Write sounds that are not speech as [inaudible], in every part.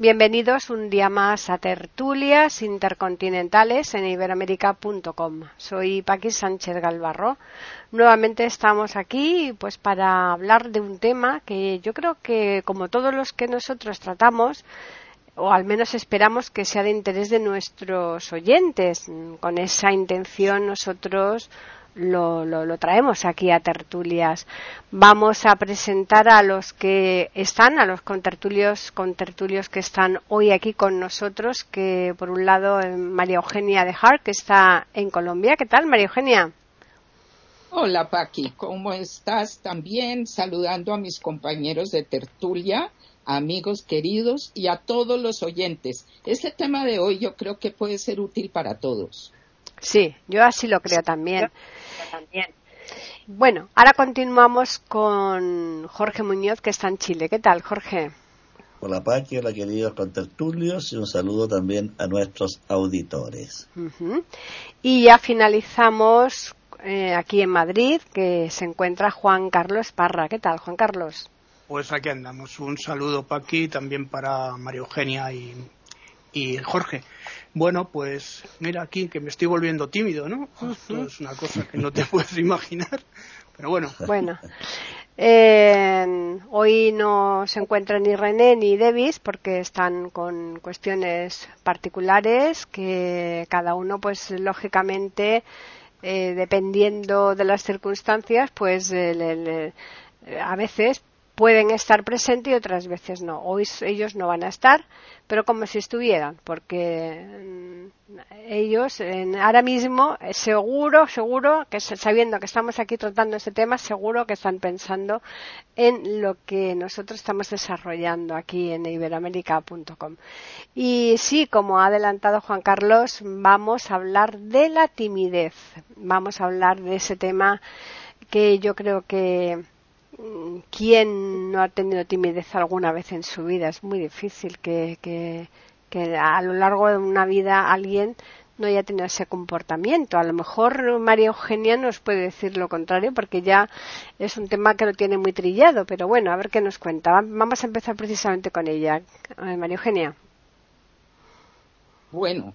Bienvenidos un día más a Tertulias Intercontinentales en iberoamérica.com. Soy Paqui Sánchez Galvarro. Nuevamente estamos aquí pues para hablar de un tema que yo creo que como todos los que nosotros tratamos o al menos esperamos que sea de interés de nuestros oyentes. Con esa intención nosotros lo, lo, traemos aquí a tertulias. Vamos a presentar a los que están, a los contertulios, contertulios que están hoy aquí con nosotros, que por un lado eh, María Eugenia de Hart, que está en Colombia. ¿Qué tal, María Eugenia? Hola, Paqui, ¿cómo estás? También saludando a mis compañeros de tertulia, amigos queridos y a todos los oyentes. Este tema de hoy yo creo que puede ser útil para todos. Sí, yo así lo creo también también. Bueno, ahora continuamos con Jorge Muñoz, que está en Chile. ¿Qué tal, Jorge? Hola, Paqui, hola, queridos contertulios, y un saludo también a nuestros auditores. Y ya finalizamos eh, aquí en Madrid, que se encuentra Juan Carlos Parra. ¿Qué tal, Juan Carlos? Pues aquí andamos. Un saludo, Paqui, también para María Eugenia y, y Jorge. Bueno, pues mira aquí que me estoy volviendo tímido, ¿no? Esto es una cosa que no te [laughs] puedes imaginar, pero bueno. Bueno, eh, hoy no se encuentran ni René ni Davis porque están con cuestiones particulares que cada uno, pues lógicamente, eh, dependiendo de las circunstancias, pues a veces pueden estar presentes y otras veces no. Hoy ellos no van a estar, pero como si estuvieran, porque mm, ellos ahora mismo eh, seguro, seguro, que sabiendo que estamos aquí tratando este tema, seguro que están pensando en lo que nosotros estamos desarrollando aquí en iberoamérica.com. Y sí, como ha adelantado Juan Carlos, vamos a hablar de la timidez. Vamos a hablar de ese tema que yo creo que ¿Quién no ha tenido timidez alguna vez en su vida? Es muy difícil que, que, a lo largo de una vida alguien no haya tenido ese comportamiento. A lo mejor María Eugenia nos puede decir lo contrario porque ya es un tema que lo tiene muy trillado, pero bueno, a ver qué nos cuenta. Vamos a empezar precisamente con ella. María Eugenia. Bueno,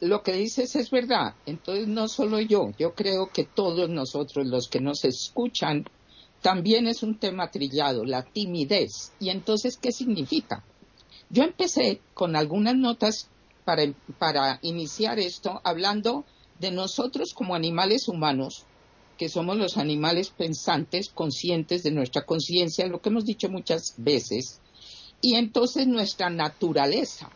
lo que dices es verdad. Entonces no solo yo, yo creo que todos nosotros los que nos escuchan también es un tema trillado, la timidez. ¿Y entonces qué significa? Yo empecé con algunas notas para, para iniciar esto hablando de nosotros como animales humanos, que somos los animales pensantes, conscientes de nuestra conciencia, lo que hemos dicho muchas veces, y entonces nuestra naturaleza.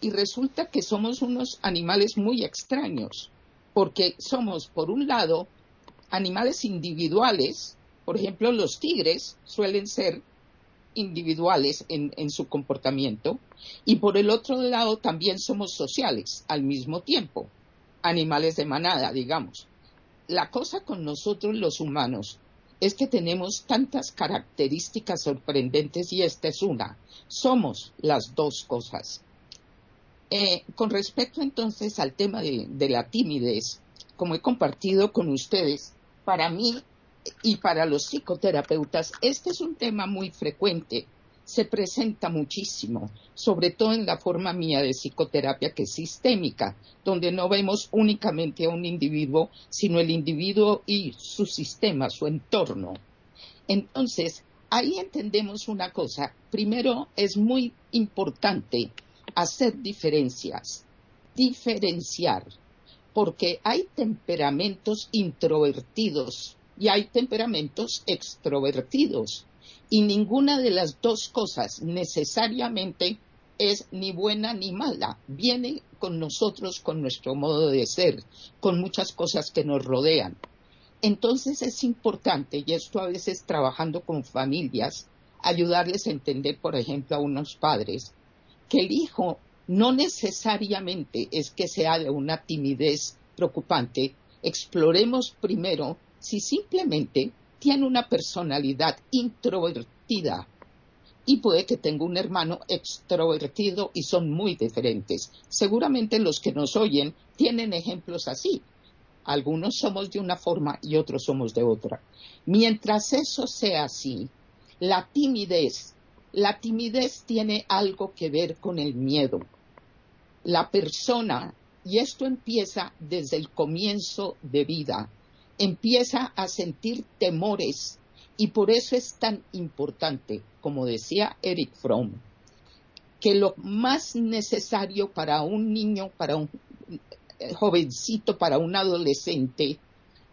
Y resulta que somos unos animales muy extraños, porque somos, por un lado, animales individuales, por ejemplo, los tigres suelen ser individuales en, su comportamiento y por el otro lado también somos sociales al mismo tiempo, animales de manada, digamos. La cosa con nosotros los humanos es que tenemos tantas características sorprendentes y esta es una. Somos las dos cosas. Eh, con respecto entonces al tema de la timidez, como he compartido con ustedes, para mí y para los psicoterapeutas, este es un tema muy frecuente, se presenta muchísimo, sobre todo en la forma mía de psicoterapia que es sistémica, donde no vemos únicamente a un individuo, sino el individuo y su sistema, su entorno. Entonces, ahí entendemos una cosa. Primero, es muy importante hacer diferencias, diferenciar, porque hay temperamentos introvertidos y hay temperamentos extrovertidos. Y ninguna de las dos cosas necesariamente es ni buena ni mala. Viene con nosotros, con nuestro modo de ser, con muchas cosas que nos rodean. Entonces es importante, y esto a veces trabajando con familias, ayudarles a entender, por ejemplo, a unos padres, que el hijo no necesariamente es que sea de una timidez preocupante. Exploremos primero si simplemente tiene una personalidad introvertida y puede que tenga un hermano extrovertido y son muy diferentes. Seguramente los que nos oyen tienen ejemplos así. Algunos somos de una forma y otros somos de otra. Mientras eso sea así, la timidez, la timidez tiene algo que ver con el miedo. La persona, y esto empieza desde el comienzo de vida, empieza a sentir temores. Y por eso es tan importante, como decía Eric Fromm, que lo más necesario para un niño, para un jovencito, para un adolescente,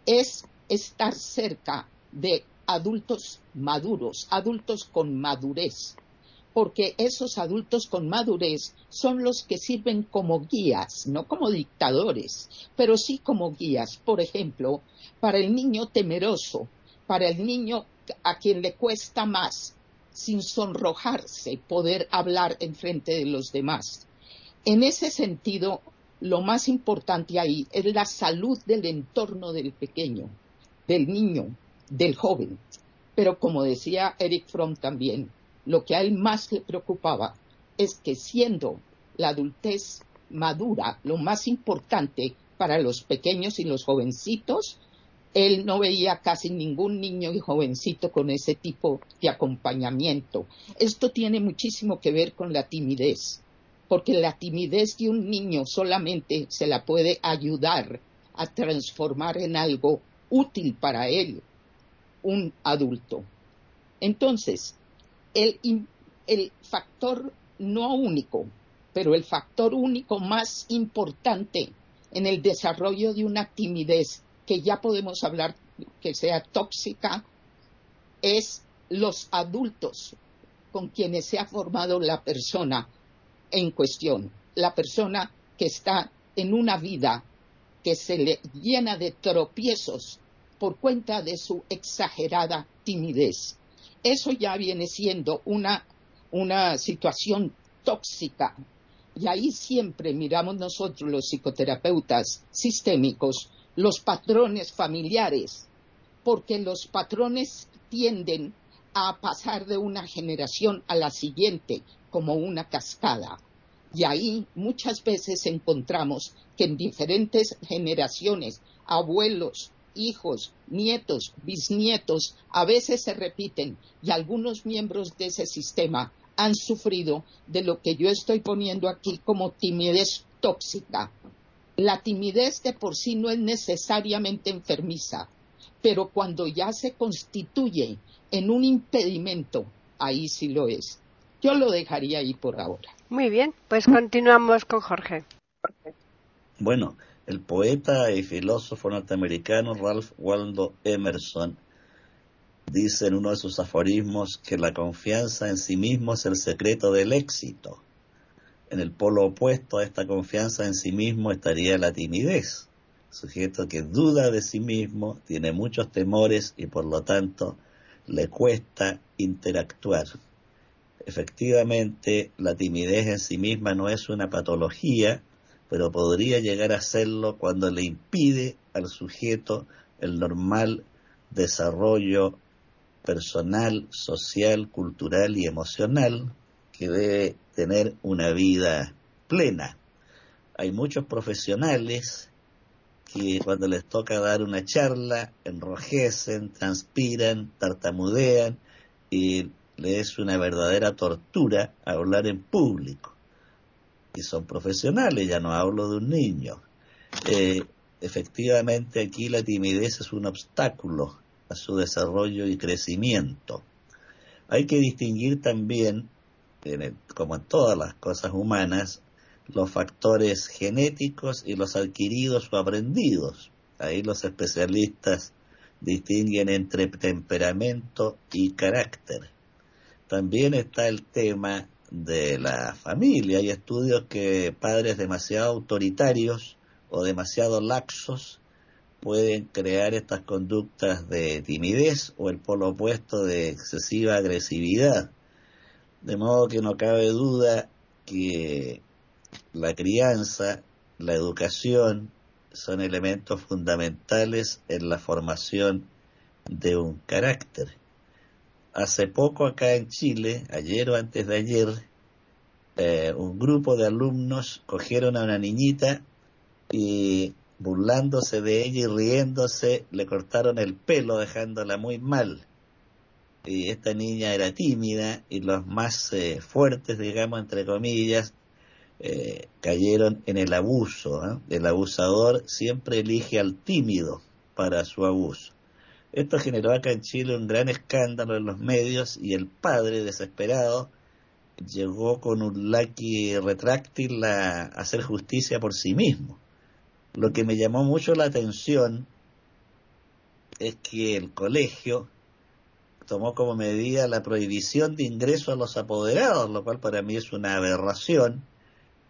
es estar cerca de adultos maduros, adultos con madurez, porque esos adultos con madurez son los que sirven como guías, no como dictadores, pero sí como guías. Por ejemplo, para el niño temeroso, para el niño a quien le cuesta más, sin sonrojarse, poder hablar en frente de los demás. En ese sentido, lo más importante ahí es la salud del entorno del pequeño, del niño, del joven. Pero como decía Eric Fromm también, lo que a él más le preocupaba es que siendo la adultez madura lo más importante para los pequeños y los jovencitos, él no veía casi ningún niño y jovencito con ese tipo de acompañamiento. Esto tiene muchísimo que ver con la timidez porque la timidez de un niño solamente se la puede ayudar a transformar en algo útil para él, un adulto. Entonces, el, factor no único, pero el factor único más importante en el desarrollo de una timidez que ya podemos hablar que sea tóxica es los adultos con quienes se ha formado la persona en cuestión, la persona que está en una vida que se le llena de tropiezos por cuenta de su exagerada timidez. Eso ya viene siendo una, una situación tóxica. Y ahí siempre miramos nosotros los psicoterapeutas sistémicos los patrones familiares, porque los patrones tienden a pasar de una generación a la siguiente como una cascada. Y ahí muchas veces encontramos que en diferentes generaciones, abuelos, hijos, nietos, bisnietos, a veces se repiten y algunos miembros de ese sistema han sufrido de lo que yo estoy poniendo aquí como timidez tóxica. La timidez de por sí no es necesariamente enfermiza, pero cuando ya se constituye en un impedimento, ahí sí lo es. Yo lo dejaría ahí por ahora. Muy bien, pues continuamos con Jorge. Bueno, el poeta y filósofo norteamericano Ralph Waldo Emerson dice en uno de sus aforismos que la confianza en sí mismo es el secreto del éxito. En el polo opuesto a esta confianza en sí mismo estaría la timidez, sujeto que duda de sí mismo, tiene muchos temores y por lo tanto le cuesta interactuar. Efectivamente, la timidez en sí misma no es una patología, pero podría llegar a serlo cuando le impide al sujeto el normal desarrollo personal, social, cultural y emocional que debe tener una vida plena. Hay muchos profesionales que cuando les toca dar una charla enrojecen, transpiran, tartamudean y le es una verdadera tortura hablar en público. Y son profesionales, ya no hablo de un niño. Eh, efectivamente aquí la timidez es un obstáculo a su desarrollo y crecimiento. Hay que distinguir también, como en todas las cosas humanas, los factores genéticos y los adquiridos o aprendidos. Ahí los especialistas distinguen entre temperamento y carácter. También está el tema de la familia. Hay estudios que padres demasiado autoritarios o demasiado laxos pueden crear estas conductas de timidez o el polo opuesto de excesiva agresividad. De modo que no cabe duda que la crianza, la educación son elementos fundamentales en la formación de un carácter. Hace poco acá en Chile, ayer o antes de ayer, eh, un grupo de alumnos cogieron a una niñita y burlándose de ella y riéndose, le cortaron el pelo dejándola muy mal. Y esta niña era tímida y los más eh, fuertes, digamos, entre comillas, eh, cayeron en el abuso. El abusador siempre elige al tímido para su abuso. Esto generó acá en Chile un gran escándalo en los medios y el padre, desesperado, llegó con un lucky retráctil a hacer justicia por sí mismo. Lo que me llamó mucho la atención es que el colegio tomó como medida la prohibición de ingreso a los apoderados, lo cual para mí es una aberración,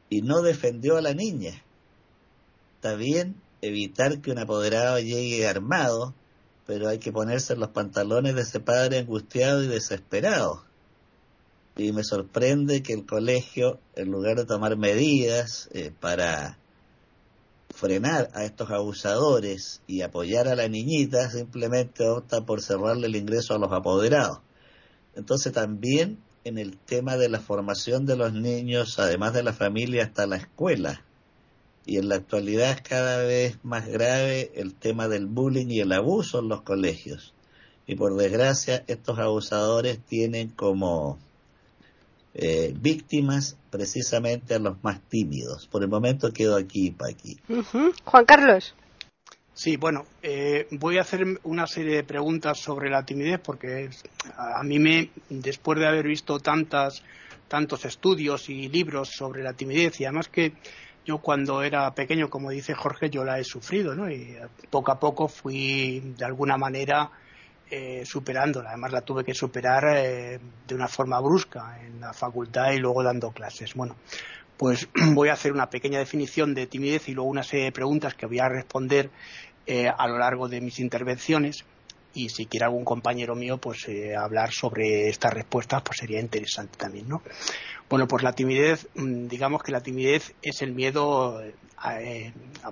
y no defendió a la niña. Está bien evitar que un apoderado llegue armado, pero hay que ponerse los pantalones de ese padre angustiado y desesperado. Y me sorprende que el colegio, en lugar de tomar medidas eh, para frenar a estos abusadores y apoyar a la niñita, simplemente opta por cerrarle el ingreso a los apoderados. Entonces también en el tema de la formación de los niños, además de la familia, hasta la escuela. Y en la actualidad es cada vez más grave el tema del bullying y el abuso en los colegios. Y por desgracia, estos abusadores tienen como eh, víctimas precisamente a los más tímidos. Por el momento quedo aquí, Paqui. Juan Carlos. Sí, bueno, eh, voy a hacer una serie de preguntas sobre la timidez porque a mí me, después de haber visto tantas, tantos estudios y libros sobre la timidez y además que yo cuando era pequeño, como dice Jorge, yo la he sufrido. Y poco a poco fui de alguna manera eh, superándola. Además la tuve que superar eh, de una forma brusca en la facultad y luego dando clases. Bueno, pues [clears throat] voy a hacer una pequeña definición de timidez y luego una serie de preguntas que voy a responder eh, a lo largo de mis intervenciones. Y si quiere algún compañero mío, pues hablar sobre estas respuestas, pues sería interesante también, ¿no? Bueno, pues la timidez, mm, digamos que la timidez es el miedo,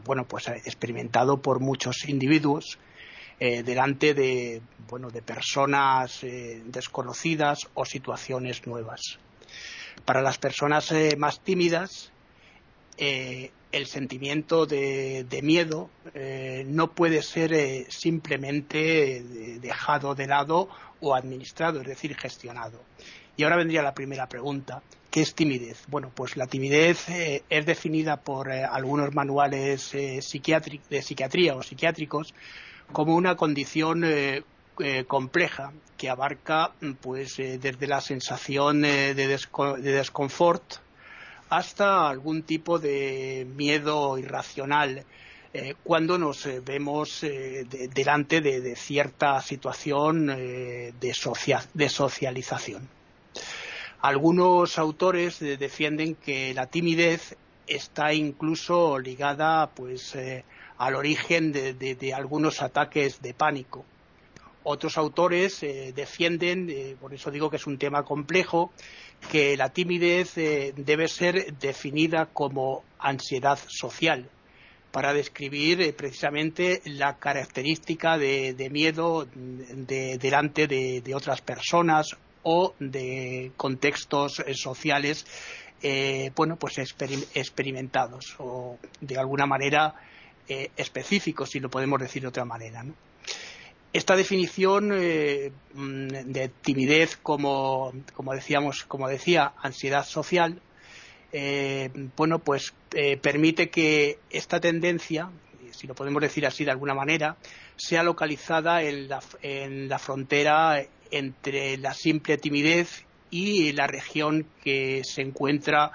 bueno, pues experimentado por muchos individuos eh, delante de, bueno, de personas eh, desconocidas o situaciones nuevas. Para las personas eh, más tímidas, el sentimiento de, miedo no puede ser simplemente dejado de lado o administrado, es decir, gestionado. Y ahora vendría la primera pregunta. ¿Qué es timidez? Bueno, pues la timidez es definida por algunos manuales de psiquiatría o psiquiátricos como una condición eh, eh, compleja que abarca pues eh, desde la sensación de, desconfort hasta algún tipo de miedo irracional cuando nos vemos delante de, cierta situación de, de, socialización. Algunos autores defienden que la timidez está incluso ligada pues al origen de, algunos ataques de pánico. Otros autores eh, defienden, eh, por eso digo que es un tema complejo, que la timidez eh, debe ser definida como ansiedad social para describir precisamente la característica de, miedo delante de, otras personas o de contextos sociales bueno pues experimentados o de alguna manera específicos, si lo podemos decir de otra manera. Esta definición eh, mm, de timidez como, como, decíamos, como decía, ansiedad social, eh, bueno, pues permite que esta tendencia, si lo podemos decir así de alguna manera, sea localizada en la frontera entre la simple timidez y la región que se encuentra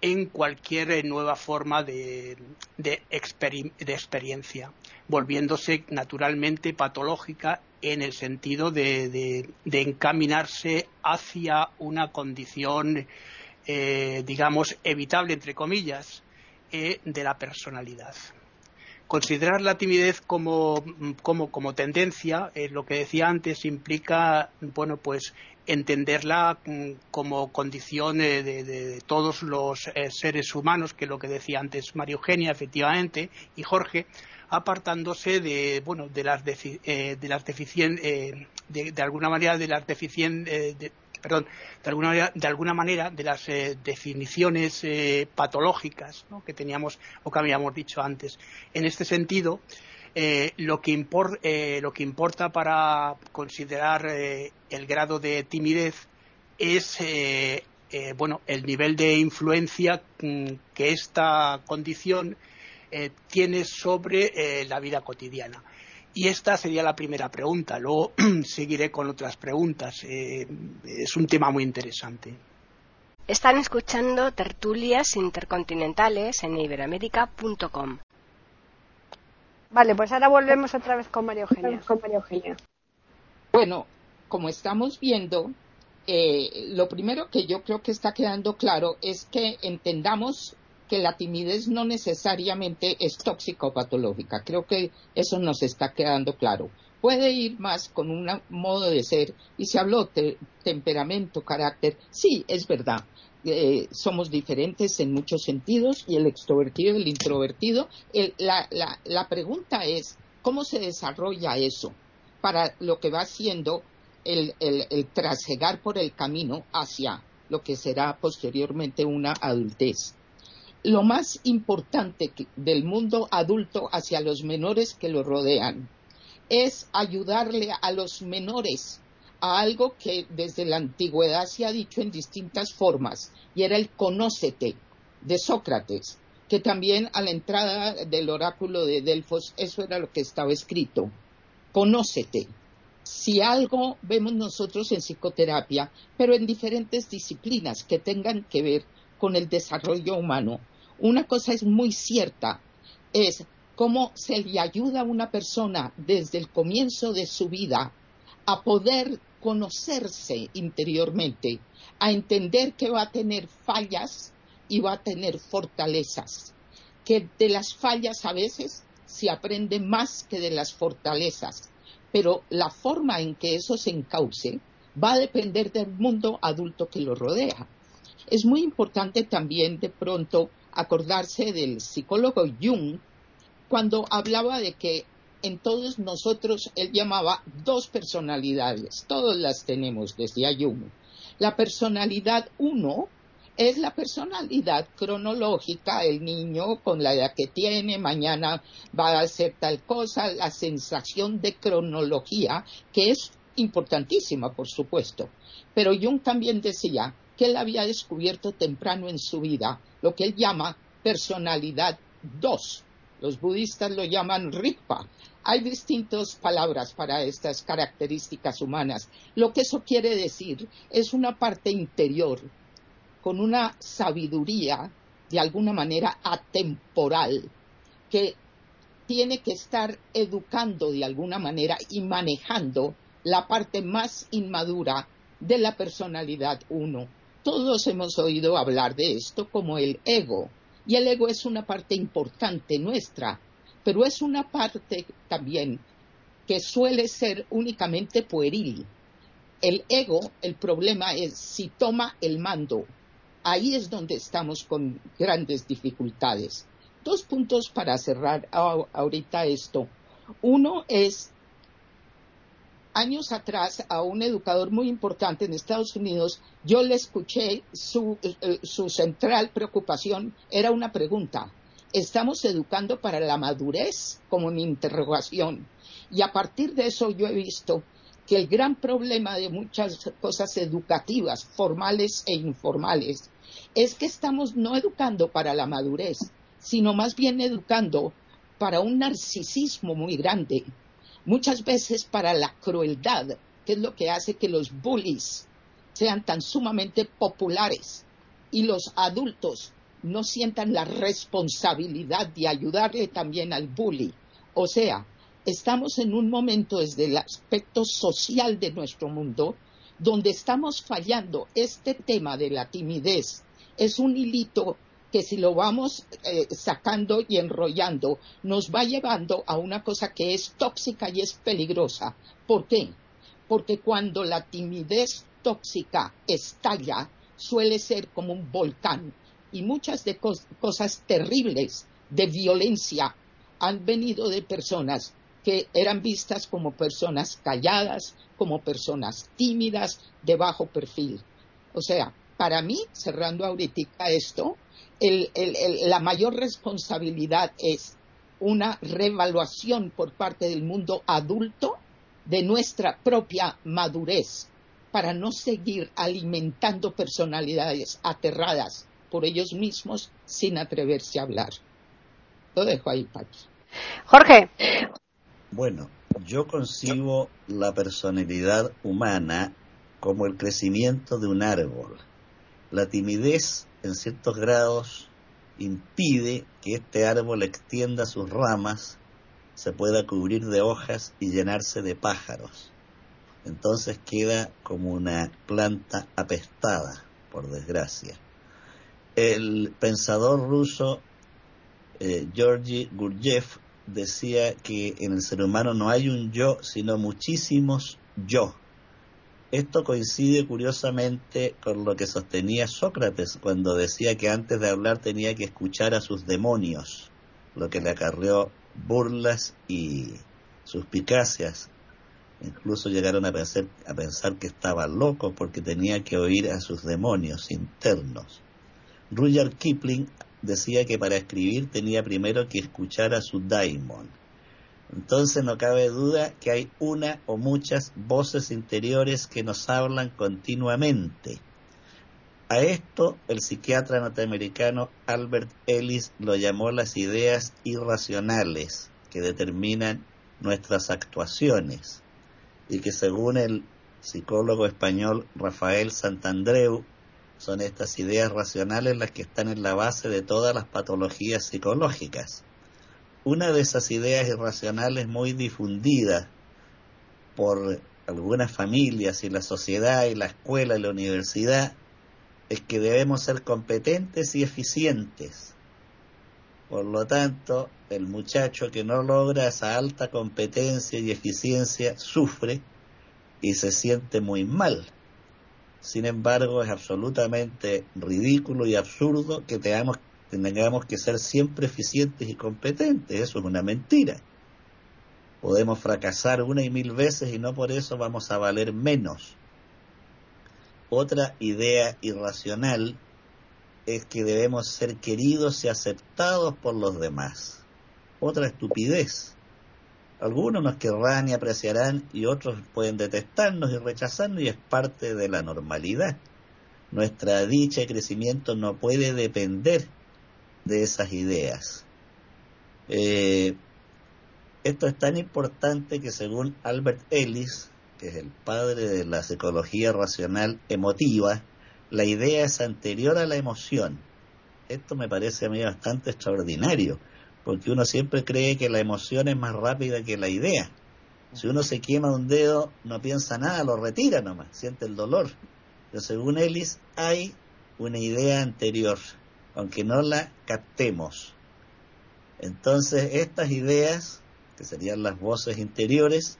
en cualquier nueva forma de, experiencia, volviéndose naturalmente patológica en el sentido de, encaminarse hacia una condición, eh, digamos, evitable, entre comillas, eh, de la personalidad. considerar la timidez como, tendencia, eh, lo que decía antes, implica, bueno, pues entenderla mm, como condición de, todos los eh, seres humanos, que es lo que decía antes María Eugenia, efectivamente, y Jorge, apartándose de, bueno, de las, eh, de las deficiencias, de, alguna manera, de las deficiencias, perdón, de alguna manera, de, alguna manera, de las eh, definiciones eh, patológicas que teníamos o que habíamos dicho antes. En este sentido, eh, lo, que lo, que importa para considerar el grado de timidez es bueno, el nivel de influencia mm, que esta condición tiene sobre la vida cotidiana. Y esta sería la primera pregunta. Luego [clears throat] seguiré con otras preguntas. Eh, es un tema muy interesante. Están escuchando tertulias intercontinentales en iberoamérica.com. Vale, pues ahora volvemos otra vez con María Eugenia. Bueno, como estamos viendo, eh, lo primero que yo creo que está quedando claro es que entendamos que la timidez no necesariamente es tóxica o patológica. Creo que eso nos está quedando claro. Puede ir más con un modo de ser, y se habló de temperamento, carácter. Sí, es verdad. Eh, somos diferentes en muchos sentidos y el extrovertido y el introvertido. la, pregunta es, ¿cómo se desarrolla eso para lo que va siendo el, el trasegar por el camino hacia lo que será posteriormente una adultez? Lo más importante del mundo adulto hacia los menores que lo rodean es ayudarle a los menores a algo que desde la antigüedad se ha dicho en distintas formas, y era el conócete de Sócrates, que también a la entrada del oráculo de Delfos eso era lo que estaba escrito. Conócete. Si algo vemos nosotros en psicoterapia, pero en diferentes disciplinas que tengan que ver con el desarrollo humano, una cosa es muy cierta, es cómo se le ayuda a una persona desde el comienzo de su vida a poder conocerse interiormente, a entender que va a tener fallas y va a tener fortalezas, que de las fallas a veces se aprende más que de las fortalezas, pero la forma en que eso se encauce va a depender del mundo adulto que lo rodea. Es muy importante también de pronto acordarse del psicólogo Jung cuando hablaba de que en todos nosotros él llamaba dos personalidades, todos las tenemos desde Jung. La personalidad uno es la personalidad cronológica, el niño con la edad que tiene, mañana va a hacer tal cosa, la sensación de cronología, que es importantísima, por supuesto. Pero Jung también decía que él había descubierto temprano en su vida lo que él llama personalidad 2. Los budistas lo llaman Rigpa. Hay distintas palabras para estas características humanas. Lo que eso quiere decir es una parte interior con una sabiduría de alguna manera atemporal que tiene que estar educando de alguna manera y manejando la parte más inmadura de la personalidad uno. Todos hemos oído hablar de esto como el ego, y el ego es una parte importante nuestra, pero es una parte también que suele ser únicamente pueril. El ego, el problema es si toma el mando. Ahí es donde estamos con grandes dificultades. Dos puntos para cerrar ahorita esto. Uno es años atrás a un educador muy importante en Estados Unidos, yo le escuché su, eh, su central preocupación era una pregunta. ¿Estamos educando para la madurez? Como mi interrogación. Y a partir de eso yo he visto que el gran problema de muchas cosas educativas, formales e informales, es que estamos no educando para la madurez, sino más bien educando para un narcisismo muy grande, muchas veces para la crueldad, que es lo que hace que los bullies sean tan sumamente populares y los adultos no sientan la responsabilidad de ayudarle también al bully. O sea, estamos en un momento desde el aspecto social de nuestro mundo donde estamos fallando. Este tema de la timidez es un hilito que si lo vamos eh, sacando y enrollando, nos va llevando a una cosa que es tóxica y es peligrosa. ¿Por qué? Porque cuando la timidez tóxica estalla, suele ser como un volcán. Y muchas de cosas terribles de violencia han venido de personas que eran vistas como personas calladas, como personas tímidas, de bajo perfil. O sea, para mí, cerrando ahorita esto, la mayor responsabilidad es una revaluación por parte del mundo adulto de nuestra propia madurez para no seguir alimentando personalidades aterradas por ellos mismos sin atreverse a hablar. Lo dejo ahí, Paqui. Jorge. Bueno, yo concibo la personalidad humana como el crecimiento de un árbol. La timidez, en ciertos grados, impide que este árbol extienda sus ramas, se pueda cubrir de hojas y llenarse de pájaros. Entonces queda como una planta apestada, por desgracia. El pensador ruso eh, Georgi Gurdjieff decía que en el ser humano no hay un yo, sino muchísimos yo. Esto coincide curiosamente con lo que sostenía Sócrates cuando decía que antes de hablar tenía que escuchar a sus demonios, lo que le acarreó burlas y suspicacias. Incluso llegaron a pensar, que estaba loco porque tenía que oír a sus demonios internos. Rudyard Kipling decía que para escribir tenía primero que escuchar a su daimon. Entonces no cabe duda que hay una o muchas voces interiores que nos hablan continuamente. A esto el psiquiatra norteamericano Albert Ellis lo llamó las ideas irracionales que determinan nuestras actuaciones y que según el psicólogo español Rafael Santandreu son estas ideas racionales las que están en la base de todas las patologías psicológicas. Una de esas ideas irracionales muy difundida por algunas familias y la sociedad y la escuela y la universidad es que debemos ser competentes y eficientes. Por lo tanto, el muchacho que no logra esa alta competencia y eficiencia sufre y se siente muy mal. Sin embargo, es absolutamente ridículo y absurdo que tengamos, tengamos que ser siempre eficientes y competentes. Eso es una mentira. Podemos fracasar una y mil veces y no por eso vamos a valer menos. Otra idea irracional es que debemos ser queridos y aceptados por los demás. Otra estupidez. Algunos nos querrán y apreciarán y otros pueden detestarnos y rechazarnos y es parte de la normalidad. Nuestra dicha y crecimiento no puede depender de esas ideas. Eh, esto es tan importante que según Albert Ellis, que es el padre de la psicología racional emotiva, la idea es anterior a la emoción. Esto me parece a mí bastante extraordinario porque uno siempre cree que la emoción es más rápida que la idea. Si uno se quema un dedo, no piensa nada, lo retira nomás, siente el dolor. Pero según Ellis, hay una idea anterior, aunque no la captemos. Entonces, estas ideas, que serían las voces interiores,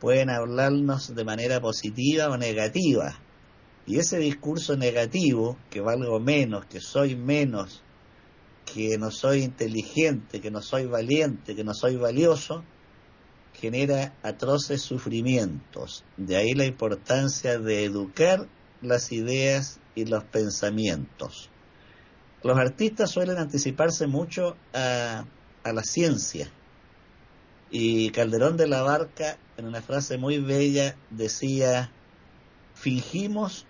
pueden hablarnos de manera positiva o negativa. Y ese discurso negativo, que valgo menos, que soy menos, que no soy inteligente, que no soy valiente, que no soy valioso, genera atroces sufrimientos. De ahí la importancia de educar las ideas y los pensamientos. Los artistas suelen anticiparse mucho a, a la ciencia. Y Calderón de la Barca, en una frase muy bella, decía, fingimos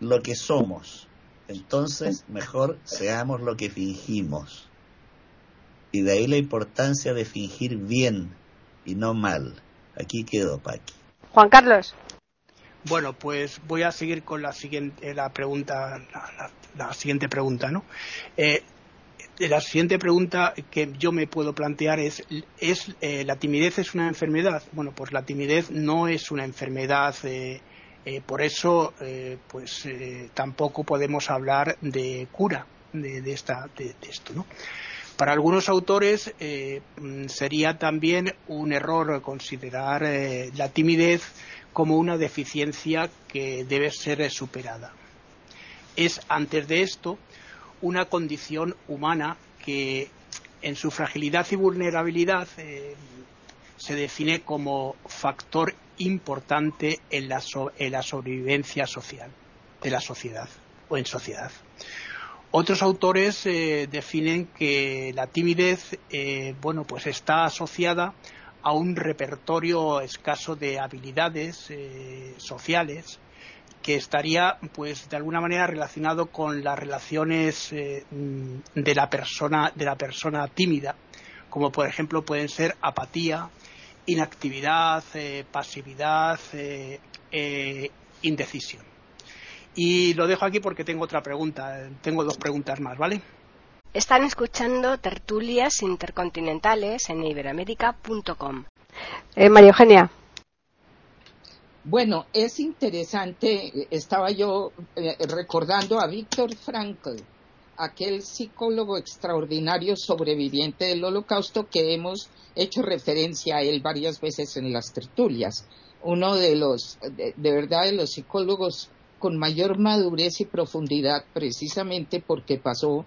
lo que somos entonces, mejor seamos lo que fingimos. Y de ahí la importancia de fingir bien y no mal. Aquí quedó, Paqui. Juan Carlos. Bueno, pues voy a seguir con la siguiente, la pregunta, la, siguiente pregunta, ¿no? Eh, la siguiente pregunta que yo me puedo plantear es, ¿es eh, la timidez es una enfermedad? Bueno, pues la timidez no es una enfermedad eh, Eh, por eso, eh, pues eh, tampoco podemos hablar de cura de, esta, de, esto, ¿no? Para algunos autores mm, sería también un error considerar la timidez como una deficiencia que debe ser superada. Es, antes de esto, una condición humana que en su fragilidad y vulnerabilidad se define como factor importante en la, sobrevivencia social de la sociedad o en sociedad. Otros autores eh, definen que la timidez, eh, bueno, pues está asociada a un repertorio escaso de habilidades eh, sociales que estaría, pues, de alguna manera relacionado con las relaciones de la persona de la persona tímida, como por ejemplo pueden ser apatía, inactividad, eh, pasividad, eh, eh, indecisión. Y lo dejo aquí porque tengo otra pregunta, tengo dos preguntas más, ¿vale? Están escuchando tertulias intercontinentales en iberamérica.com. María Eugenia. Bueno, es interesante, estaba yo recordando a Víctor Frankl, aquel psicólogo extraordinario sobreviviente del holocausto que hemos hecho referencia a él varias veces en las tertulias. Uno de los, de, verdad, de los psicólogos con mayor madurez y profundidad precisamente porque pasó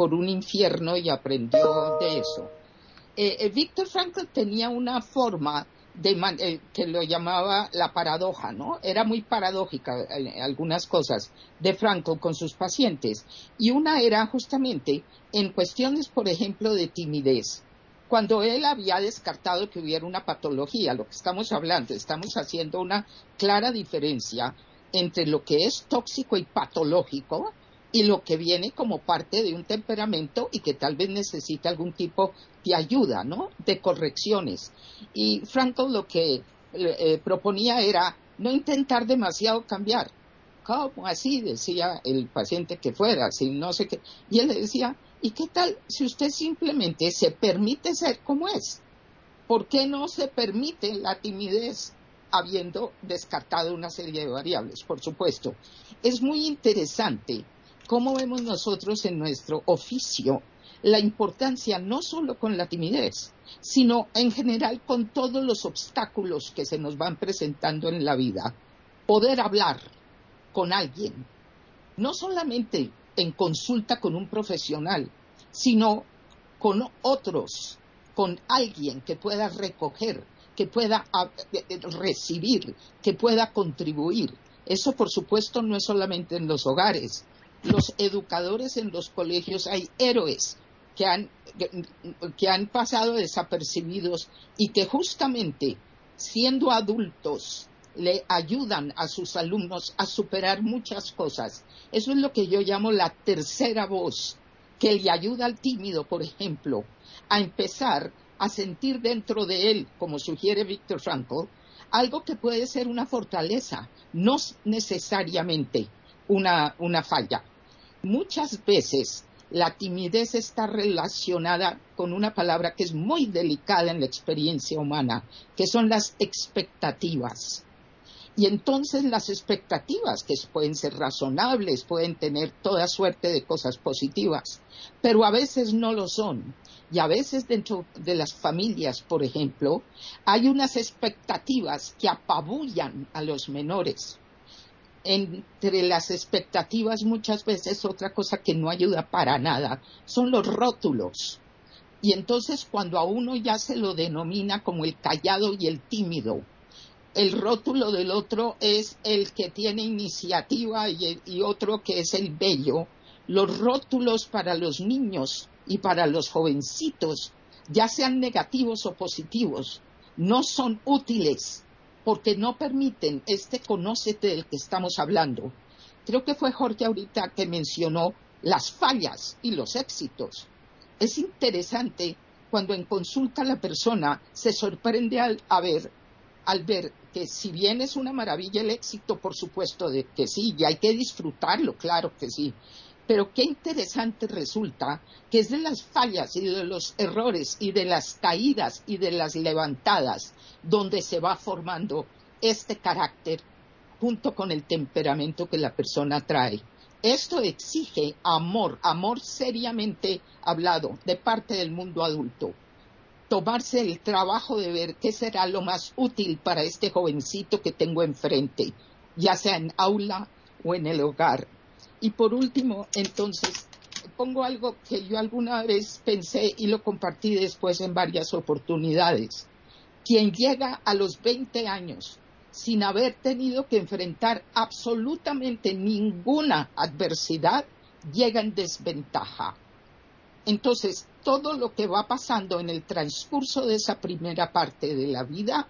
por un infierno y aprendió de eso. Eh, eh, Víctor Frankl tenía una forma de eh, que lo llamaba la paradoja, ¿no? Era muy paradójica algunas cosas de Frankl con sus pacientes. Y una era justamente en cuestiones, por ejemplo, de timidez cuando él había descartado que hubiera una patología, lo que estamos hablando, estamos haciendo una clara diferencia entre lo que es tóxico y patológico y lo que viene como parte de un temperamento y que tal vez necesita algún tipo de ayuda, ¿no? De correcciones. Y Franco lo que eh, proponía era no intentar demasiado cambiar. ¿Cómo así? Decía el paciente que fuera, si no sé qué. Y él le decía, ¿Y qué tal si usted simplemente se permite ser como es? ¿Por qué no se permite la timidez habiendo descartado una serie de variables? Por supuesto, es muy interesante cómo vemos nosotros en nuestro oficio la importancia no solo con la timidez, sino en general con todos los obstáculos que se nos van presentando en la vida. Poder hablar con alguien, no solamente en consulta con un profesional, sino con otros, con alguien que pueda recoger, que pueda eh, eh, recibir, que pueda contribuir. Eso, por supuesto, no es solamente en los hogares. Los educadores en los colegios hay héroes que han, que han pasado desapercibidos y que justamente siendo adultos le ayudan a sus alumnos a superar muchas cosas. Eso es lo que yo llamo la tercera voz, que le ayuda al tímido, por ejemplo, a empezar a sentir dentro de él, como sugiere Víctor Frankl, algo que puede ser una fortaleza, no necesariamente una, una falla. Muchas veces la timidez está relacionada con una palabra que es muy delicada en la experiencia humana, que son las expectativas. Y entonces las expectativas, que pueden ser razonables, pueden tener toda suerte de cosas positivas, pero a veces no lo son. Y a veces dentro de las familias, por ejemplo, hay unas expectativas que apabullan a los menores. Entre las expectativas muchas veces otra cosa que no ayuda para nada son los rótulos. Y entonces cuando a uno ya se lo denomina como el callado y el tímido, el rótulo del otro es el que tiene iniciativa y, otro que es el bello. Los rótulos para los niños y para los jovencitos, ya sean negativos o positivos, no son útiles porque no permiten este conócete del que estamos hablando. Creo que fue Jorge ahorita que mencionó las fallas y los éxitos. Es interesante cuando en consulta la persona se sorprende al, a ver al ver que si bien es una maravilla el éxito, por supuesto que sí, y hay que disfrutarlo, claro que sí, pero qué interesante resulta que es de las fallas y de los errores y de las caídas y de las levantadas donde se va formando este carácter junto con el temperamento que la persona trae. Esto exige amor, amor seriamente hablado de parte del mundo adulto. Tomarse el trabajo de ver qué será lo más útil para este jovencito que tengo enfrente, ya sea en aula o en el hogar. Y por último, entonces, pongo algo que yo alguna vez pensé y lo compartí después en varias oportunidades. Quien llega a los 20 años sin haber tenido que enfrentar absolutamente ninguna adversidad, llega en desventaja. Entonces, todo lo que va pasando en el transcurso de esa primera parte de la vida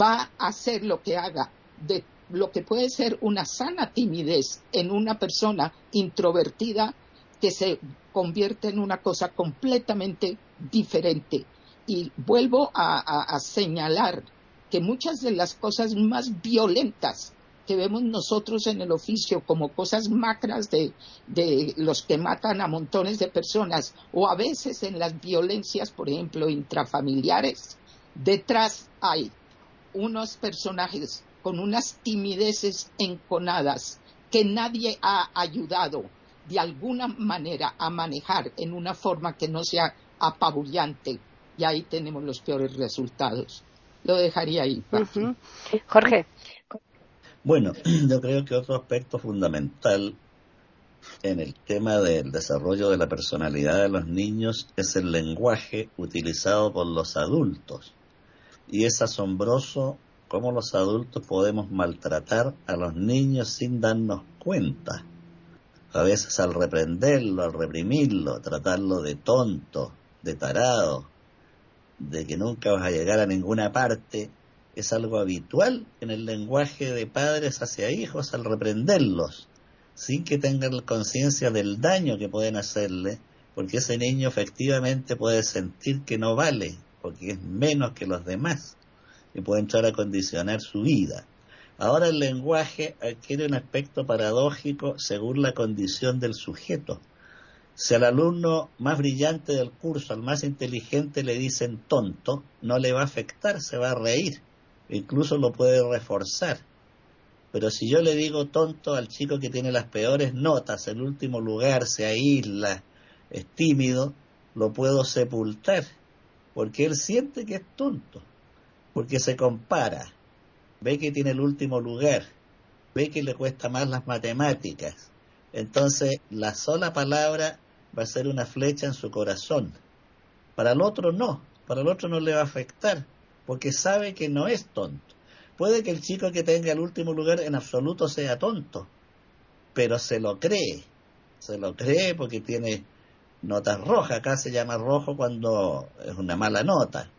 va a ser lo que haga de lo que puede ser una sana timidez en una persona introvertida que se convierte en una cosa completamente diferente. Y vuelvo a, señalar que muchas de las cosas más violentas que vemos nosotros en el oficio como cosas macras de, de, los que matan a montones de personas o a veces en las violencias, por ejemplo, intrafamiliares, detrás hay unos personajes con unas timideces enconadas que nadie ha ayudado de alguna manera a manejar en una forma que no sea apabullante y ahí tenemos los peores resultados. Lo dejaría ahí. Jorge. Bueno, [clears throat] yo creo que otro aspecto fundamental en el tema del desarrollo de la personalidad de los niños es el lenguaje utilizado por los adultos. Y es asombroso cómo los adultos podemos maltratar a los niños sin darnos cuenta. A veces al reprenderlo, al reprimirlo, tratarlo de tonto, de tarado, de que nunca vas a llegar a ninguna parte, es algo habitual en el lenguaje de padres hacia hijos al reprenderlos, sin que tengan conciencia del daño que pueden hacerle, porque ese niño efectivamente puede sentir que no vale, porque es menos que los demás y puede entrar a condicionar su vida. Ahora el lenguaje adquiere un aspecto paradójico según la condición del sujeto. Si al alumno más brillante del curso, al más inteligente, le dicen tonto, no le va a afectar, se va a reír, incluso lo puede reforzar. Pero si yo le digo tonto al chico que tiene las peores notas, el último lugar, se aísla, es tímido, lo puedo sepultar, porque él siente que es tonto porque se compara, ve que tiene el último lugar, ve que le cuesta más las matemáticas. Entonces, la sola palabra va a ser una flecha en su corazón. Para el otro no, para el otro no le va a afectar, porque sabe que no es tonto. Puede que el chico que tenga el último lugar en absoluto sea tonto, pero se lo cree, se lo cree porque tiene notas rojas, acá se llama rojo cuando es una mala nota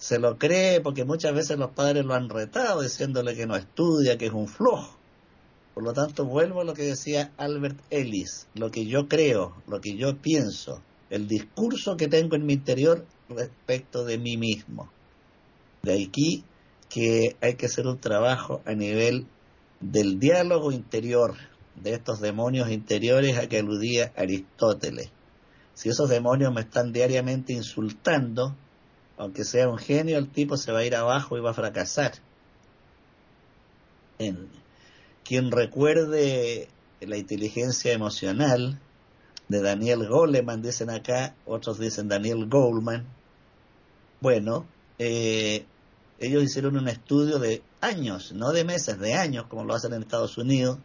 se lo cree porque muchas veces los padres lo han retado diciéndole que no estudia, que es un flojo. Por lo tanto, vuelvo a lo que decía Albert Ellis, lo que yo creo, lo que yo pienso, el discurso que tengo en mi interior respecto de mí mismo. De aquí que hay que hacer un trabajo a nivel del diálogo interior, de estos demonios interiores a que aludía Aristóteles. Si esos demonios me están diariamente insultando, aunque sea un genio, el tipo se va a ir abajo y va a fracasar. En, quien recuerde la inteligencia emocional de Daniel Goleman, dicen acá, otros dicen Daniel Goldman. Bueno, eh, ellos hicieron un estudio de años, no de meses, de años, como lo hacen en Estados Unidos,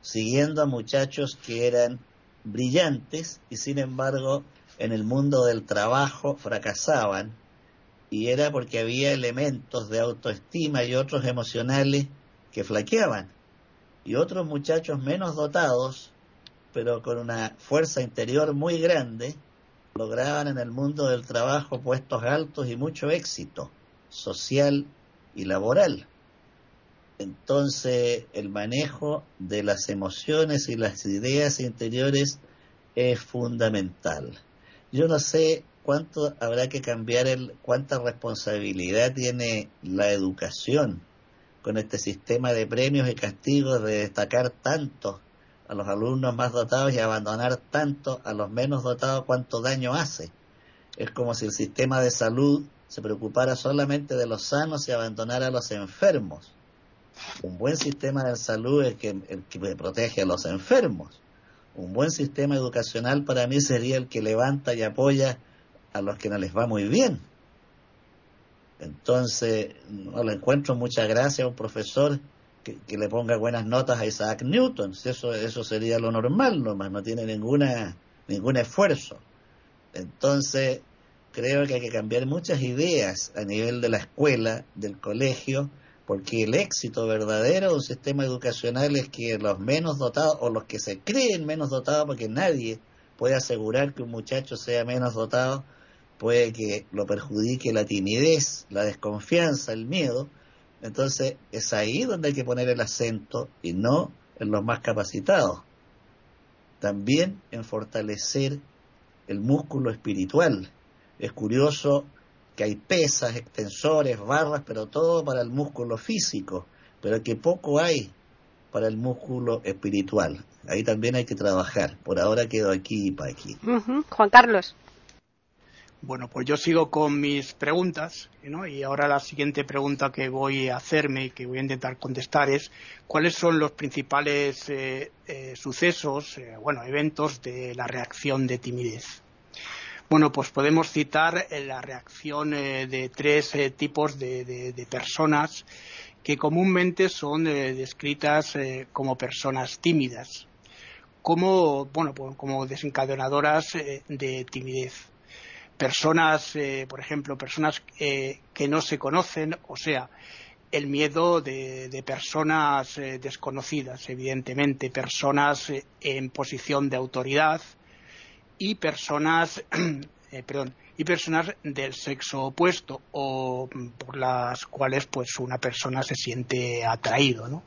siguiendo a muchachos que eran brillantes y sin embargo en el mundo del trabajo fracasaban y era porque había elementos de autoestima y otros emocionales que flaqueaban. Y otros muchachos menos dotados, pero con una fuerza interior muy grande, lograban en el mundo del trabajo puestos altos y mucho éxito social y laboral. Entonces, el manejo de las emociones y las ideas interiores es fundamental. Yo no sé cuánto habrá que cambiar el, cuánta responsabilidad tiene la educación con este sistema de premios y castigos de destacar tanto a los alumnos más dotados y abandonar tanto a los menos dotados cuánto daño hace. Es como si el sistema de salud se preocupara solamente de los sanos y abandonara a los enfermos. Un buen sistema de salud es que, el que protege a los enfermos. Un buen sistema educacional para mí sería el que levanta y apoya a los que no les va muy bien. Entonces, no le encuentro mucha gracia a un profesor que, le ponga buenas notas a Isaac Newton. Eso, eso sería lo normal nomás, no tiene ninguna, ningún esfuerzo. Entonces, creo que hay que cambiar muchas ideas a nivel de la escuela, del colegio, porque el éxito verdadero de un sistema educacional es que los menos dotados, o los que se creen menos dotados, porque nadie puede asegurar que un muchacho sea menos dotado, puede que lo perjudique la timidez, la desconfianza, el miedo. Entonces es ahí donde hay que poner el acento y no en los más capacitados. También en fortalecer el músculo espiritual. Es curioso que hay pesas, extensores, barras, pero todo para el músculo físico, pero que poco hay para el músculo espiritual. Ahí también hay que trabajar. Por ahora quedo aquí y para aquí. Juan Carlos. Bueno, pues yo sigo con mis preguntas. Y ahora la siguiente pregunta que voy a hacerme y que voy a intentar contestar es cuáles son los principales eh, eh, sucesos, eh, bueno, eventos de la reacción de timidez. Bueno, pues podemos citar la reacción de tres tipos de, personas que comúnmente son descritas como personas tímidas, como, bueno, pues como desencadenadoras de timidez personas, eh, por ejemplo, personas eh, que no se conocen, o sea, el miedo de, personas eh, desconocidas, evidentemente, personas en posición de autoridad y personas, [clears throat] perdón, y personas del sexo opuesto o por las cuales pues una persona se siente atraído, ¿no?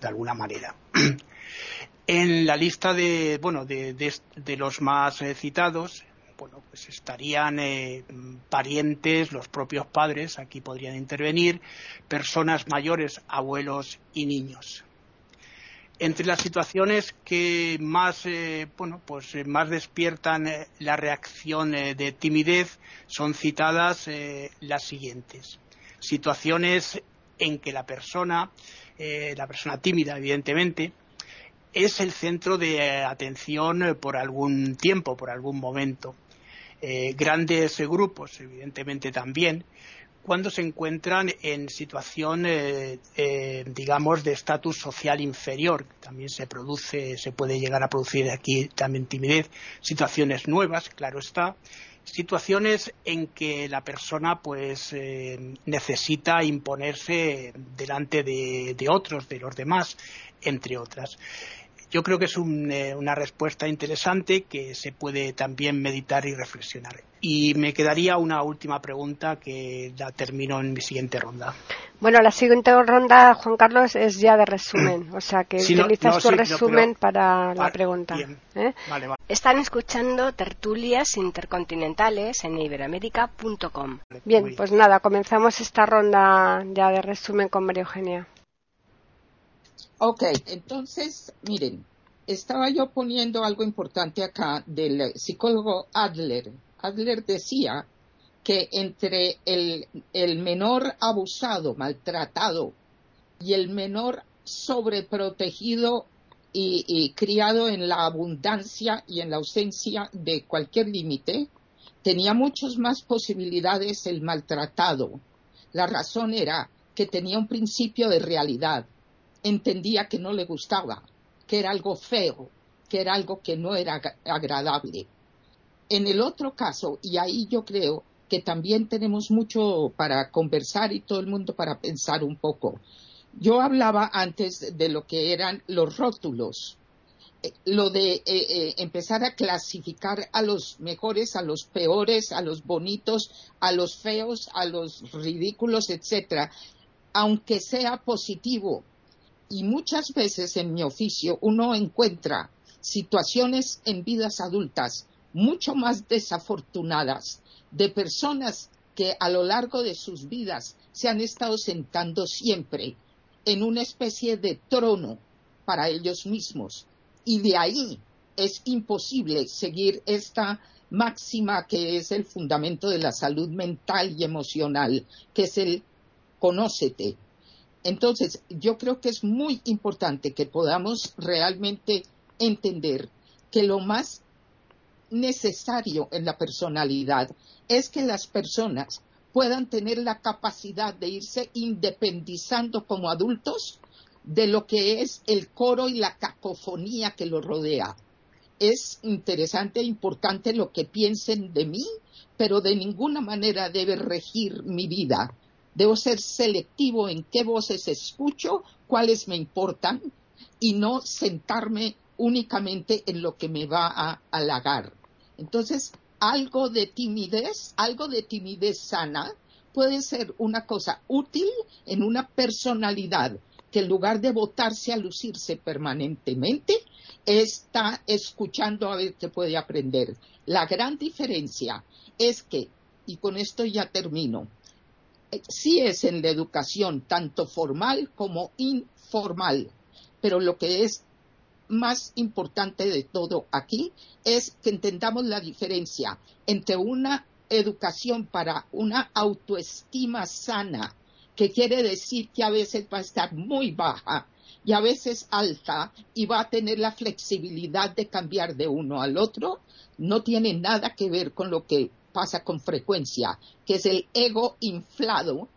De alguna manera. [clears throat] en la lista de, bueno, de, de los más citados bueno, pues estarían eh, parientes, los propios padres, aquí podrían intervenir, personas mayores, abuelos y niños. Entre las situaciones que más, eh, bueno, pues eh, más despiertan la reacción de timidez son citadas las siguientes. Situaciones en que la persona, la persona tímida, evidentemente, es el centro de atención por algún tiempo, por algún momento. Eh, grandes grupos, evidentemente también, cuando se encuentran en situación, eh, eh, digamos, de estatus social inferior. También se produce, se puede llegar a producir aquí también timidez, situaciones nuevas, claro está, situaciones en que la persona pues necesita imponerse delante de, de, otros, de los demás, entre otras yo creo que es eh, una respuesta interesante que se puede también meditar y reflexionar. Y me quedaría una última pregunta que la termino en mi siguiente ronda. Bueno, la siguiente ronda, Juan Carlos, es ya de resumen, o sea que utilizas tu resumen para la pregunta. ¿eh? Están escuchando tertulias intercontinentales en iberoamérica.com. Bien, pues nada, comenzamos esta ronda ya de resumen con María Eugenia. Ok, entonces, miren, estaba yo poniendo algo importante acá del psicólogo Adler. Adler decía que entre el, menor abusado, maltratado, y el menor sobreprotegido y, y, criado en la abundancia y en la ausencia de cualquier límite, tenía muchas más posibilidades el maltratado. La razón era que tenía un principio de realidad entendía que no le gustaba, que era algo feo, que era algo que no era agradable. En el otro caso, y ahí yo creo que también tenemos mucho para conversar y todo el mundo para pensar un poco. Yo hablaba antes de lo que eran los rótulos, eh, lo de eh, eh, empezar a clasificar a los mejores, a los peores, a los bonitos, a los feos, a los ridículos, etcétera, aunque sea positivo, y muchas veces en mi oficio uno encuentra situaciones en vidas adultas mucho más desafortunadas de personas que a lo largo de sus vidas se han estado sentando siempre en una especie de trono para ellos mismos. Y de ahí es imposible seguir esta máxima que es el fundamento de la salud mental y emocional, que es el conócete, Entonces, yo creo que es muy importante que podamos realmente entender que lo más necesario en la personalidad es que las personas puedan tener la capacidad de irse independizando como adultos de lo que es el coro y la cacofonía que lo rodea. Es interesante e importante lo que piensen de mí, pero de ninguna manera debe regir mi vida. Debo ser selectivo en qué voces escucho, cuáles me importan, y no sentarme únicamente en lo que me va a halagar. Entonces, algo de timidez, algo de timidez sana, puede ser una cosa útil en una personalidad que en lugar de votarse a lucirse permanentemente, está escuchando a ver qué puede aprender. La gran diferencia es que, y con esto ya termino, sí es en la educación, tanto formal como informal, pero lo que es más importante de todo aquí es que entendamos la diferencia entre una educación para una autoestima sana, que quiere decir que a veces va a estar muy baja y a veces alta y va a tener la flexibilidad de cambiar de uno al otro, no tiene nada que ver con lo que pasa con frecuencia, que es el ego inflado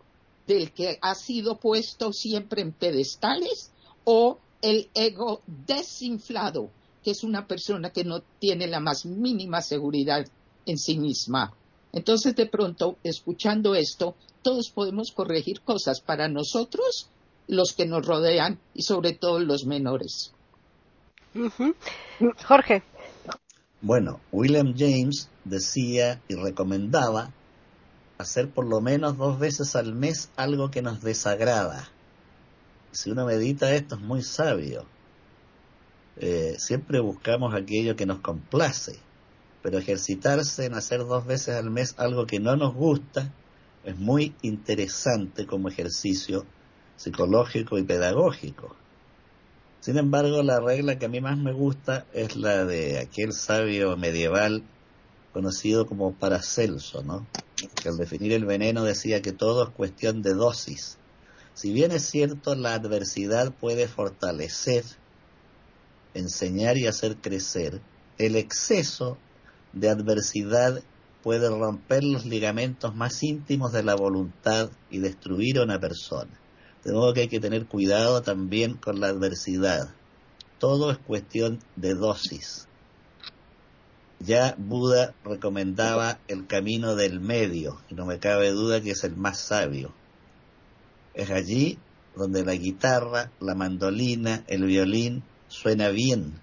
del que ha sido puesto siempre en pedestales o el ego desinflado, que es una persona que no tiene la más mínima seguridad en sí misma. Entonces, de pronto, escuchando esto, todos podemos corregir cosas para nosotros, los que nos rodean y sobre todo los menores. Jorge. Bueno, William James decía y recomendaba hacer por lo menos dos veces al mes algo que nos desagrada si uno medita esto es muy sabio. Eh, siempre buscamos aquello que nos complace, pero ejercitarse en hacer dos veces al mes algo que no nos gusta es muy interesante como ejercicio psicológico y pedagógico. Sin embargo, la regla que a mí más me gusta es la de aquel sabio medieval conocido como Paracelso, ¿no? que al definir el veneno decía que todo es cuestión de dosis. Si bien es cierto, la adversidad puede fortalecer, enseñar y hacer crecer, el exceso de adversidad puede romper los ligamentos más íntimos de la voluntad y destruir a una persona. De modo que hay que tener cuidado también con la adversidad. Todo es cuestión de dosis. Ya Buda recomendaba el camino del medio, y no me cabe duda que es el más sabio. Es allí donde la guitarra, la mandolina, el violín suena bien,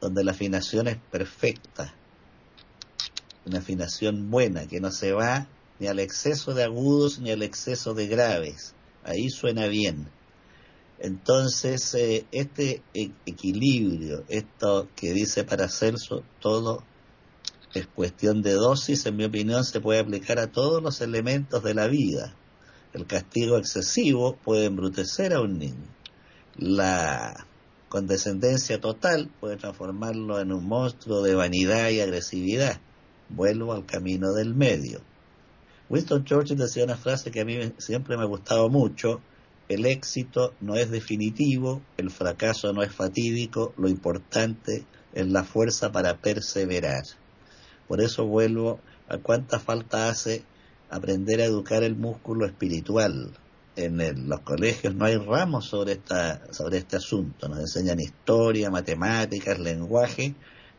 donde la afinación es perfecta, una afinación buena, que no se va ni al exceso de agudos ni al exceso de graves, ahí suena bien. Entonces, eh, este e-, equilibrio, esto que dice Paracelso, todo es cuestión de dosis, en mi opinión, se puede aplicar a todos los elementos de la vida. El castigo excesivo puede embrutecer a un niño. La condescendencia total puede transformarlo en un monstruo de vanidad y agresividad. Vuelvo al camino del medio. Winston Churchill decía una frase que a mí siempre me ha gustado mucho. El éxito no es definitivo, el fracaso no es fatídico, lo importante es la fuerza para perseverar. Por eso vuelvo a cuánta falta hace aprender a educar el músculo espiritual. En los colegios no hay ramos sobre, esta, sobre este asunto, nos enseñan historia, matemáticas, lenguaje,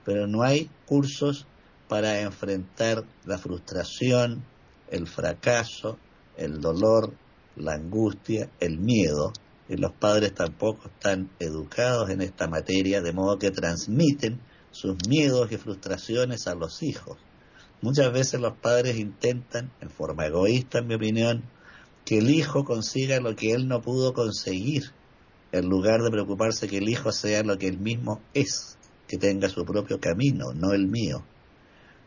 pero no hay cursos para enfrentar la frustración, el fracaso, el dolor, la angustia, el miedo, y los padres tampoco están educados en esta materia, de modo que transmiten sus miedos y frustraciones a los hijos. Muchas veces los padres intentan, en forma egoísta en mi opinión, que el hijo consiga lo que él no pudo conseguir, en lugar de preocuparse que el hijo sea lo que él mismo es, que tenga su propio camino, no el mío.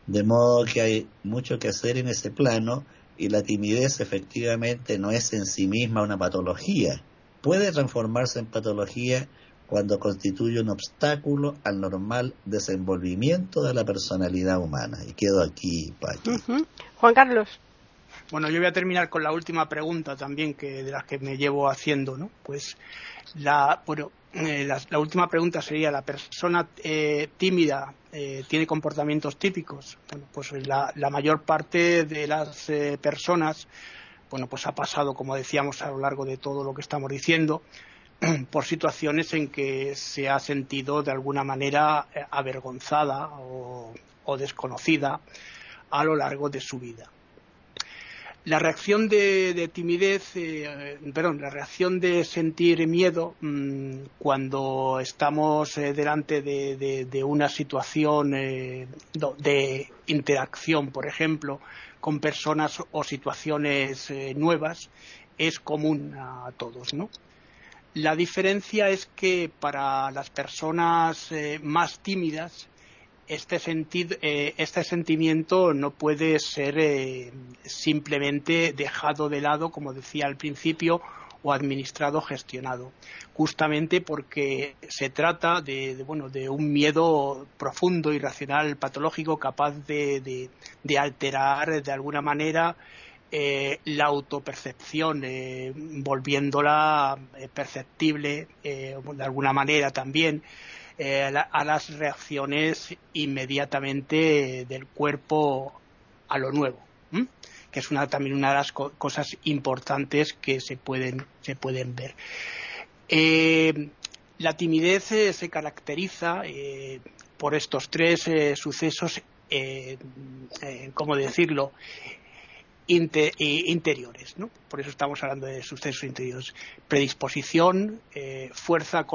De modo que hay mucho que hacer en ese plano y la timidez efectivamente no es en sí misma una patología. Puede transformarse en patología cuando constituye un obstáculo al normal desenvolvimiento de la personalidad humana. Y quedo aquí, Juan Carlos. Bueno, yo voy a terminar con la última pregunta también que de las que me llevo haciendo, ¿no? Pues la, bueno, eh, la, última pregunta sería la persona eh, tímida eh, tiene comportamientos típicos. Bueno, pues la, mayor parte de las personas, bueno, pues ha pasado, como decíamos, a lo largo de todo lo que estamos diciendo, [clears throat] por situaciones en que se ha sentido de alguna manera avergonzada o desconocida a lo largo de su vida. La reacción de, timidez, eh, perdón, la reacción de sentir miedo mm, cuando estamos eh, delante de, una situación eh, de interacción, por ejemplo, con personas o situaciones nuevas, es común a todos. La diferencia es que para las personas más tímidas este, eh, este sentimiento no puede ser eh, simplemente dejado de lado, como decía al principio, o administrado, gestionado, justamente porque se trata de, bueno, de un miedo profundo, irracional, patológico, capaz de, alterar de alguna manera eh, la autopercepción, volviéndola perceptible de alguna manera también eh, a, las reacciones inmediatamente del cuerpo a lo nuevo, que es también una de las cosas importantes que se pueden, se pueden ver. Eh, la timidez eh, se caracteriza por estos tres sucesos, ¿cómo decirlo?, interiores, ¿no? Por eso estamos hablando de sucesos interiores. Predisposición, eh, fuerza,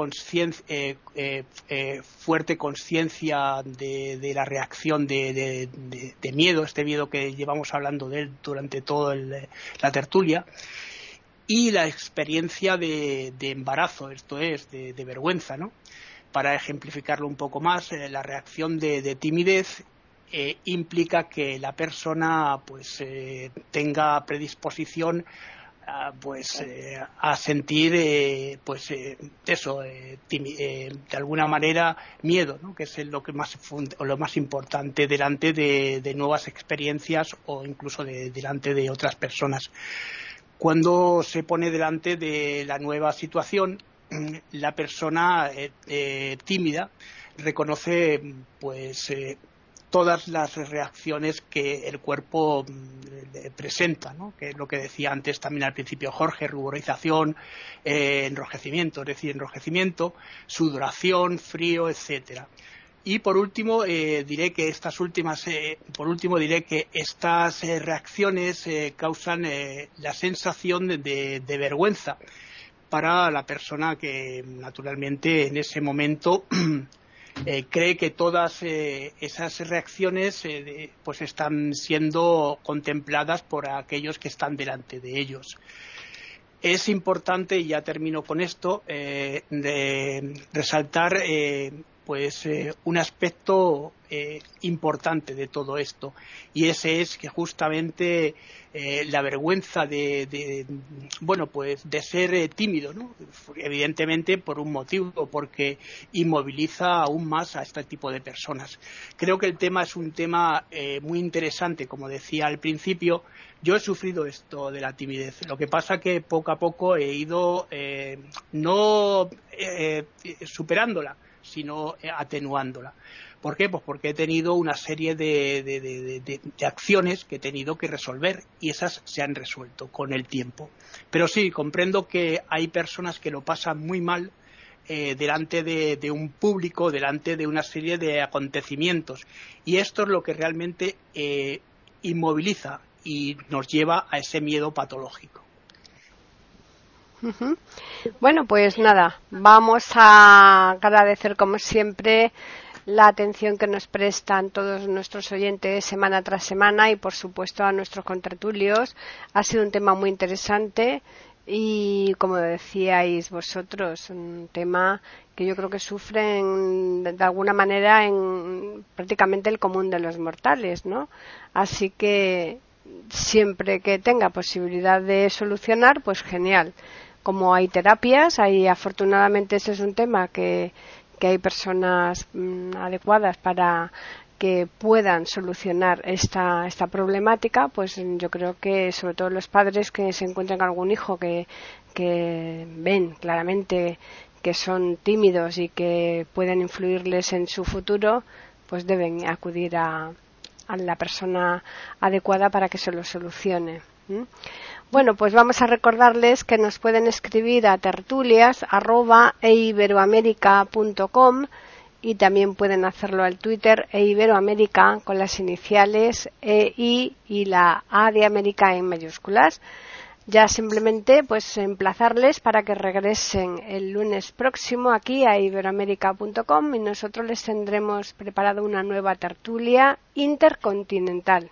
eh, eh, fuerte conciencia de, la reacción de, miedo, este miedo que llevamos hablando de él durante toda la tertulia, y la experiencia de, embarazo, esto es, de, vergüenza, ¿no? Para ejemplificarlo un poco más, la reacción de timidez eh, implica que la persona pues eh, tenga predisposición a, pues eh, a sentir pues eso de alguna manera miedo ¿no? que es lo que más lo más importante delante de, nuevas experiencias o incluso delante de otras personas cuando se pone delante de la nueva situación la persona tímida reconoce pues todas las reacciones que el cuerpo mm, presenta, ¿no? que es lo que decía antes también al principio Jorge, ruborización, eh, enrojecimiento, es decir, enrojecimiento, sudoración, frío, etcétera. Y por último eh, diré que estas últimas, eh, por último diré que estas reacciones causan la sensación de vergüenza para la persona que naturalmente en ese momento [clears throat] Eh, cree que todas eh, esas reacciones eh, pues están siendo contempladas por aquellos que están delante de ellos. Es importante, y ya termino con esto, resaltar pues un aspecto importante de todo esto. Y ese es que justamente eh, la vergüenza de, bueno pues de ser eh, tímido ¿no? evidentemente por un motivo porque inmoviliza aún más a este tipo de personas. Creo que el tema es un tema eh, muy interesante como decía al principio. Yo he sufrido esto de la timidez. Lo que pasa que poco a poco he ido no superándola sino atenuándola ¿Por qué? Pues porque he tenido una serie de, acciones que he tenido que resolver y esas se han resuelto con el tiempo. Pero sí, comprendo que hay personas que lo pasan muy mal eh, delante de, un público, delante de una serie de acontecimientos. Y esto es lo que realmente eh, inmoviliza y nos lleva a ese miedo patológico. Bueno, pues nada, vamos a agradecer como siempre la atención que nos prestan todos nuestros oyentes semana tras semana y, por supuesto, a nuestros contratulios. Ha sido un tema muy interesante y, como decíais vosotros, un tema que yo creo que sufren de alguna manera en prácticamente el común de los mortales, ¿no? Así que siempre que tenga posibilidad de solucionar, pues genial. Como hay terapias, hay afortunadamente ese es un tema que, hay personas mm, adecuadas para que puedan solucionar esta, esta problemática, pues yo creo que sobre todo los padres que se encuentran con algún hijo que, que ven claramente que son tímidos y que pueden influirles en su futuro, pues deben acudir a, a la persona adecuada para que se lo solucione. Bueno, pues vamos a recordarles que nos pueden escribir a tertulias@eiberoamerica.com y también pueden hacerlo al Twitter e Iberoamérica con las iniciales EI y la A de América en mayúsculas. Ya simplemente pues emplazarles para que regresen el lunes próximo aquí a iberoamérica.com y nosotros les tendremos preparado una nueva tertulia intercontinental.